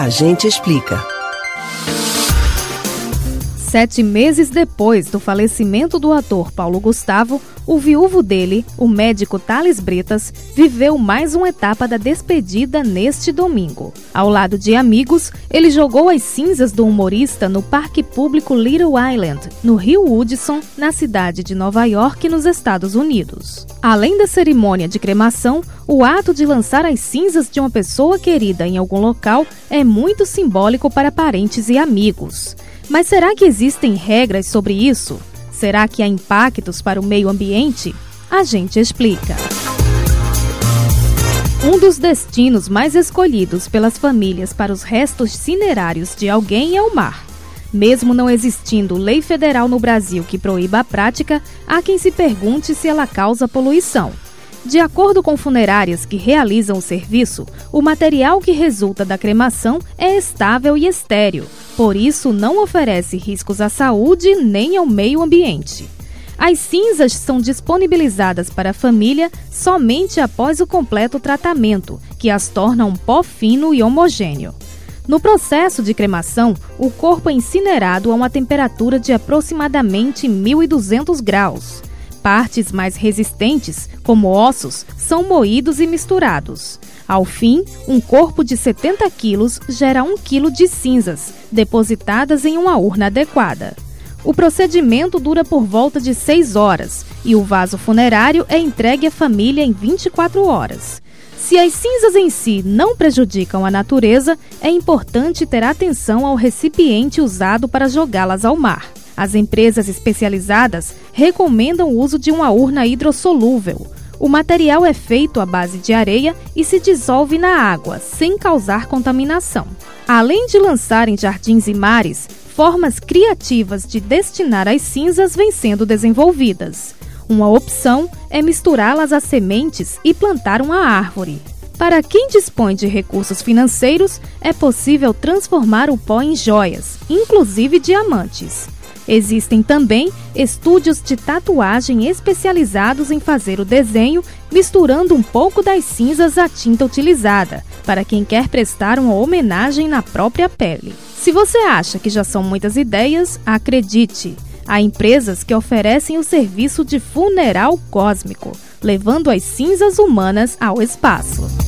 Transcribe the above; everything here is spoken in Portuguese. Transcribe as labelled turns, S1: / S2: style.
S1: A gente explica.
S2: Sete meses depois do falecimento do ator Paulo Gustavo, o viúvo dele, o médico Thales Bretas, viveu mais uma etapa da despedida neste domingo. Ao lado de amigos, ele jogou as cinzas do humorista no Parque Público Little Island, no Rio Hudson, na cidade de Nova York, nos Estados Unidos. Além da cerimônia de cremação, o ato de lançar as cinzas de uma pessoa querida em algum local é muito simbólico para parentes e amigos. Mas será que existem regras sobre isso? Será que há impactos para o meio ambiente? A gente explica. Um dos destinos mais escolhidos pelas famílias para os restos cinerários de alguém é o mar. Mesmo não existindo lei federal no Brasil que proíba a prática, há quem se pergunte se ela causa poluição. De acordo com funerárias que realizam o serviço, o material que resulta da cremação é estável e estéril, por isso não oferece riscos à saúde nem ao meio ambiente. As cinzas são disponibilizadas para a família somente após o completo tratamento, que as torna um pó fino e homogêneo. No processo de cremação, o corpo é incinerado a uma temperatura de aproximadamente 1200 graus. Partes mais resistentes, como ossos, são moídos e misturados. Ao fim, um corpo de 70 quilos gera 1 quilo de cinzas, depositadas em uma urna adequada. O procedimento dura por volta de 6 horas e o vaso funerário é entregue à família em 24 horas. Se as cinzas em si não prejudicam a natureza, é importante ter atenção ao recipiente usado para jogá-las ao mar. As empresas especializadas recomendam o uso de uma urna hidrossolúvel, o material é feito à base de areia e se dissolve na água, sem causar contaminação. Além de lançar em jardins e mares, formas criativas de destinar as cinzas vêm sendo desenvolvidas. Uma opção é misturá-las a sementes e plantar uma árvore. Para quem dispõe de recursos financeiros, é possível transformar o pó em joias, inclusive diamantes. Existem também estúdios de tatuagem especializados em fazer o desenho, misturando um pouco das cinzas à tinta utilizada, para quem quer prestar uma homenagem na própria pele. Se você acha que já são muitas ideias, acredite! Há empresas que oferecem o serviço de funeral cósmico, levando as cinzas humanas ao espaço.